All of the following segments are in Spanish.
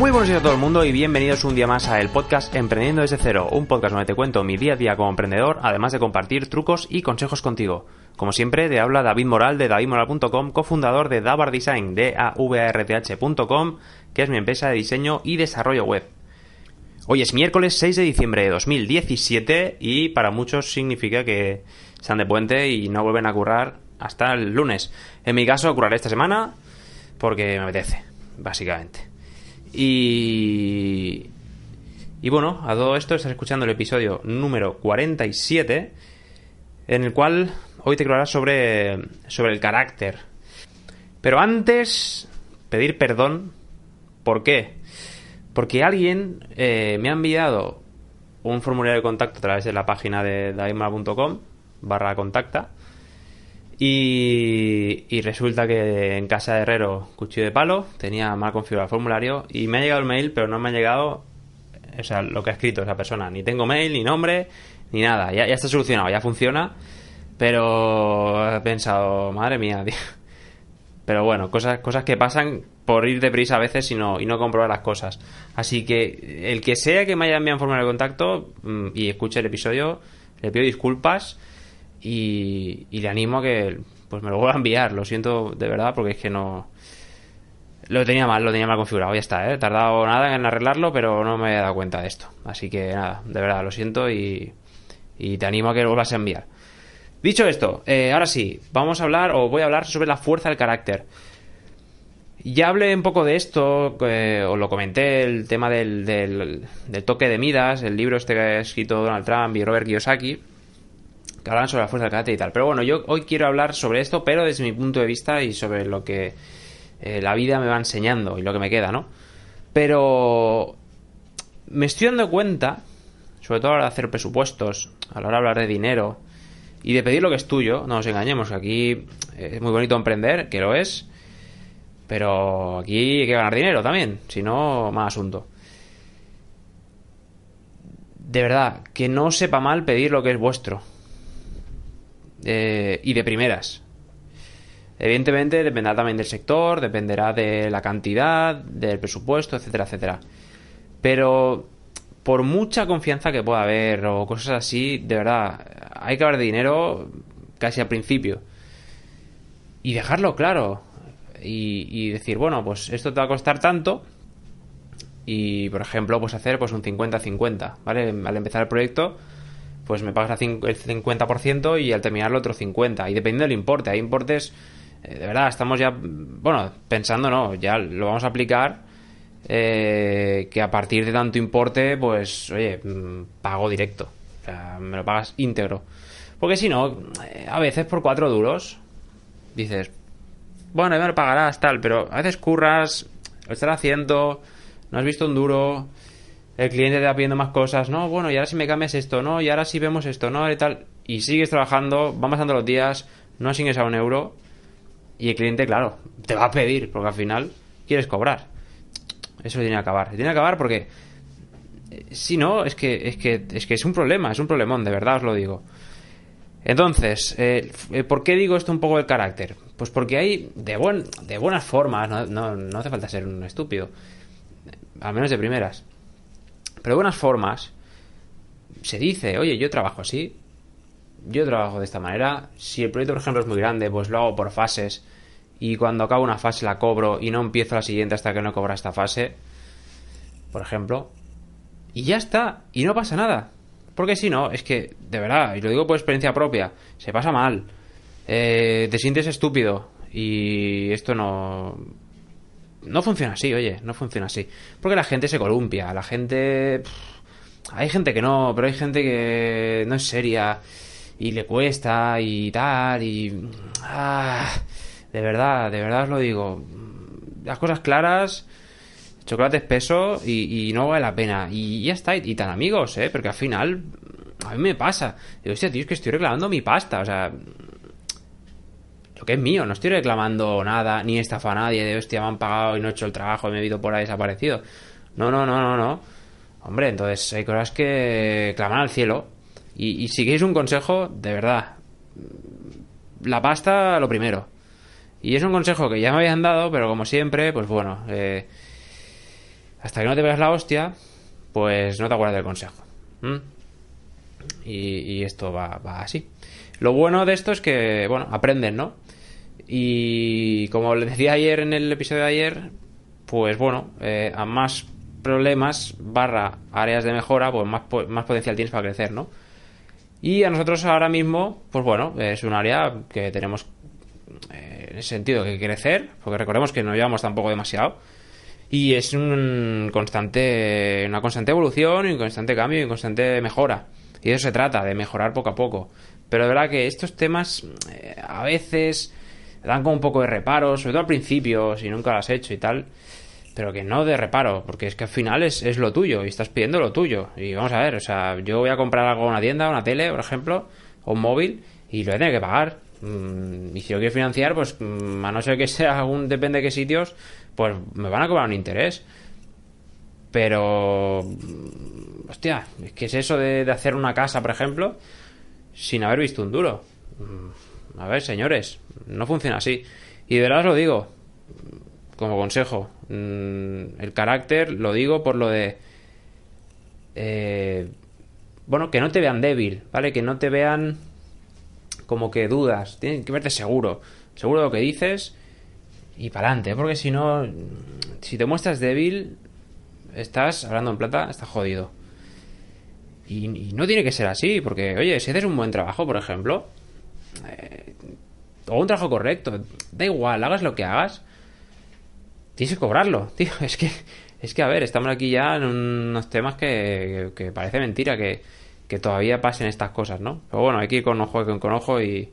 Muy buenos días a todo el mundo y bienvenidos un día más a el podcast Emprendiendo desde cero, un podcast donde te cuento mi día a día como emprendedor, además de compartir trucos y consejos contigo. Como siempre, te habla David Moral de davidmoral.com, cofundador de Davar Design, de avarth.com, que es mi empresa de diseño y desarrollo web. Hoy es miércoles 6 de diciembre de 2017 y para muchos significa que están de puente y no vuelven a currar hasta el lunes. En mi caso, curraré esta semana porque me apetece, básicamente. Y. Y bueno, a todo esto estás escuchando el episodio número 47, en el cual hoy te quiero hablar sobre, sobre el carácter. Pero antes, pedir perdón. ¿Por qué? Porque alguien eh, me ha enviado un formulario de contacto a través de la página de daimara.com barra contacta y, resulta que en casa de Herrero, cuchillo de palo, tenía mal configurado el formulario y me ha llegado el mail, pero no me ha llegado o sea, lo que ha escrito esa persona. Ni tengo mail, ni nombre, ni nada. Ya, ya está solucionado, ya funciona. Pero he pensado, madre mía, tío. Pero bueno, cosas, cosas que pasan por ir deprisa a veces y no, y no comprobar las cosas. Así que el que sea que me haya enviado un formulario de contacto mm, y escuche el episodio, le pido disculpas y, y, le animo a que pues me lo vuelva a enviar. Lo siento de verdad porque es que no... Lo tenía mal, lo tenía mal configurado, ya está, ¿eh? He tardado nada en arreglarlo, pero no me he dado cuenta de esto. Así que nada, de verdad, lo siento y, te animo a que lo vuelvas a enviar. Dicho esto, eh, ahora sí, vamos a hablar, o voy a hablar sobre la fuerza del carácter. Ya hablé un poco de esto, eh, os lo comenté, el tema del, del, del, toque de Midas, el libro este que ha escrito Donald Trump y Robert Kiyosaki, que hablan sobre la fuerza del carácter y tal. Pero bueno, yo hoy quiero hablar sobre esto, pero desde mi punto de vista y sobre lo que eh, la vida me va enseñando y lo que me queda, ¿no? Pero me estoy dando cuenta, sobre todo a la hora de hacer presupuestos, a la hora de hablar de dinero y de pedir lo que es tuyo, no nos engañemos, que aquí es muy bonito emprender, que lo es, pero aquí hay que ganar dinero también, si no, más asunto. De verdad, que no sepa mal pedir lo que es vuestro. Eh, y de primeras. Evidentemente dependerá también del sector, dependerá de la cantidad, del presupuesto, etcétera, etcétera. Pero por mucha confianza que pueda haber o cosas así, de verdad, hay que hablar de dinero casi al principio. Y dejarlo claro. Y, y, decir, bueno, pues esto te va a costar tanto. Y, por ejemplo, pues hacer pues un 50-50, ¿vale? Al empezar el proyecto, pues me pagas el 50% y al terminar el otro 50%. Y dependiendo del importe, hay importes, eh, de verdad, estamos ya, bueno, pensando, no, ya lo vamos a aplicar, eh, que a partir de tanto importe, pues, oye, pago directo. O sea, me lo pagas íntegro. Porque si no, eh, a veces por cuatro duros, dices, bueno, ya me lo pagarás, tal, pero a veces curras, lo estás haciendo, no has visto un duro, el cliente te va pidiendo más cosas, no, bueno, y ahora si me cambias esto, no, y ahora si vemos esto, no, y tal, y sigues trabajando, van pasando los días, no sigues a un euro, y el cliente, claro, te va a pedir, porque al final quieres cobrar. Eso tiene que acabar, tiene que acabar porque si no, es que, es que es que es un problema, es un problemón, de verdad os lo digo. Entonces, eh, ¿por qué digo esto un poco del carácter? Pues porque hay de, buen, de buenas formas, no, no, no hace falta ser un estúpido, al menos de primeras. Pero de buenas formas, se dice, oye, yo trabajo así, yo trabajo de esta manera, si el proyecto, por ejemplo, es muy grande, pues lo hago por fases, y cuando acabo una fase la cobro y no empiezo la siguiente hasta que no cobra esta fase, por ejemplo, y ya está, y no pasa nada. Porque si no, es que, de verdad, y lo digo por experiencia propia, se pasa mal, eh, te sientes estúpido, y esto no, no funciona así, oye, no funciona así. Porque la gente se columpia, la gente... hay gente que no, pero hay gente que no es seria y le cuesta y tal y... Ah, de verdad, de verdad os lo digo. Las cosas claras, chocolate espeso y, y no vale la pena. Y ya está, y, tan amigos, ¿eh? Porque al final, a mí me pasa. Digo, hostia, tío, es que estoy reclamando mi pasta, o sea lo que es mío, no estoy reclamando nada, ni estafa a nadie de hostia, me han pagado y no he hecho el trabajo y me he ido por ahí desaparecido. No, no, no, no, no. Hombre, entonces hay cosas que claman al cielo. Y, si queréis un consejo, de verdad, la pasta lo primero. Y es un consejo que ya me habían dado, pero como siempre, pues bueno, eh, hasta que no te veas la hostia, pues no te acuerdas del consejo. Y, esto va, así. Lo bueno de esto es que, bueno, aprenden, ¿no? Y como les decía ayer en el episodio de ayer, pues bueno, eh, a más problemas barra áreas de mejora, pues más, más potencial tienes para crecer, ¿no? Y a nosotros ahora mismo, pues bueno, es un área que tenemos eh, en ese sentido que crecer, porque recordemos que no llevamos tampoco demasiado. Y es un constante, una constante evolución, un constante cambio y un constante mejora. Y eso se trata, de mejorar poco a poco. Pero de verdad que estos temas eh, a veces dan como un poco de reparo, sobre todo al principio, si nunca lo has hecho y tal. Pero que no de reparo, porque es que al final es, es lo tuyo y estás pidiendo lo tuyo. Y vamos a ver, o sea, yo voy a comprar algo en una tienda, una tele, por ejemplo, o un móvil, y lo voy a tener que pagar. Mm, y si lo quiero financiar, pues mm, a no ser que sea algún, depende de qué sitios, pues me van a cobrar un interés. Pero, mm, hostia, ¿qué es eso de, hacer una casa, por ejemplo, sin haber visto un duro? A ver, señores, no funciona así. Y de verdad os lo digo, como consejo, el carácter lo digo por lo de... Eh, bueno, que no te vean débil, ¿vale? Que no te vean como que dudas. Tienes que verte seguro. Seguro de lo que dices y para adelante, porque si no, si te muestras débil, estás hablando en plata, estás jodido. Y, no tiene que ser así, porque, oye, si haces un buen trabajo, por ejemplo, eh, o un trabajo correcto, da igual, hagas lo que hagas, tienes que cobrarlo, tío. Es que, es que, a ver, estamos aquí ya en unos temas que, que, parece mentira que, que, todavía pasen estas cosas, ¿no? Pero bueno, hay que ir con ojo con ojo y,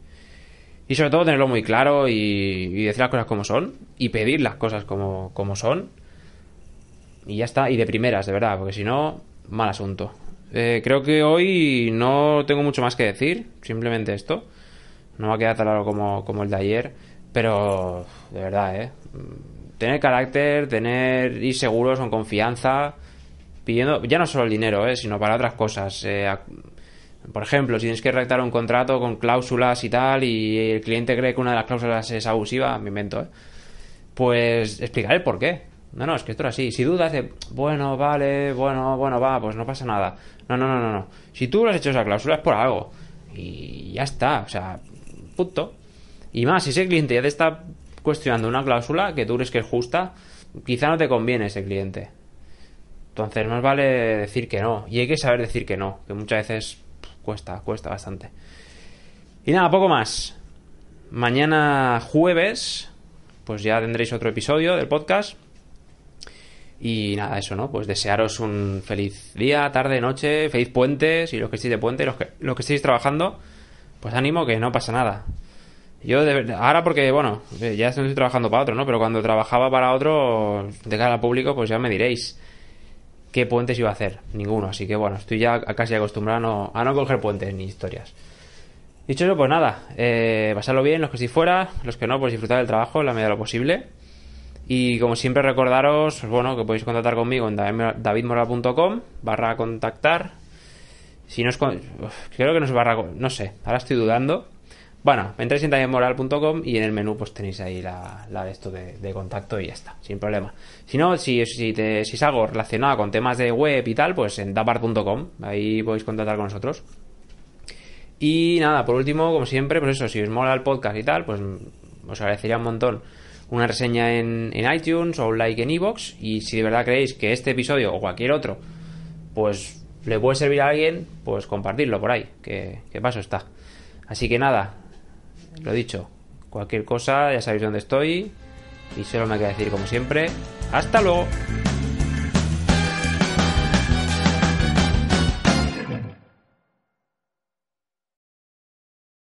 y sobre todo tenerlo muy claro y, decir las cosas como son. Y pedir las cosas como, como son. Y ya está. Y de primeras, de verdad. Porque si no, mal asunto. Eh, creo que hoy no tengo mucho más que decir. Simplemente esto. No va a quedar tan largo como, como el de ayer. Pero, de verdad, ¿eh? Tener carácter, tener ir seguros, con confianza. Pidiendo, ya no solo el dinero, ¿eh? Sino para otras cosas. Eh, por ejemplo, si tienes que redactar un contrato con cláusulas y tal, y el cliente cree que una de las cláusulas es abusiva, me invento, ¿eh? pues explicar el por qué. No, no, es que esto es así. Si dudas de, bueno, vale, bueno, bueno, va, pues no pasa nada. No, no, no, no, no. Si tú lo has hecho esa cláusula es por algo. Y ya está, o sea, punto. Y más, si ese cliente ya te está cuestionando una cláusula que tú crees que es justa, quizá no te conviene ese cliente. Entonces, más vale decir que no. Y hay que saber decir que no, que muchas veces cuesta, cuesta bastante. Y nada, poco más. Mañana jueves, pues ya tendréis otro episodio del podcast. Y nada, eso, ¿no? Pues desearos un feliz día, tarde, noche, feliz puente, si los que estéis de puente, los que, los que estéis trabajando, pues ánimo que no pasa nada. Yo, de, ahora porque, bueno, ya estoy trabajando para otro, ¿no? Pero cuando trabajaba para otro, de cara al público, pues ya me diréis qué puentes iba a hacer. Ninguno. Así que bueno, estoy ya casi acostumbrado a no, coger puentes ni historias. Dicho eso, pues nada, eh, pasarlo bien los que estoy fuera, los que no, pues disfrutar del trabajo en la medida de lo posible. Y como siempre recordaros, pues bueno, que podéis contactar conmigo en davidmoral.com barra contactar. Si no es... Creo que no es barra... No sé, ahora estoy dudando. Bueno, entréis en davidmoral.com y en el menú pues tenéis ahí la, de esto de, contacto y ya está, sin problema. Si no, si, si, te, si es algo relacionado con temas de web y tal, pues en dapar.com, ahí podéis contactar con nosotros. Y nada, por último, como siempre, pues eso, si os mola el podcast y tal, pues os agradecería un montón una reseña en, iTunes o un like en iVoox. y si de verdad creéis que este episodio o cualquier otro, pues le puede servir a alguien, pues compartirlo por ahí, que, paso está. Así que nada, lo dicho, cualquier cosa ya sabéis dónde estoy y solo me queda decir como siempre, hasta luego.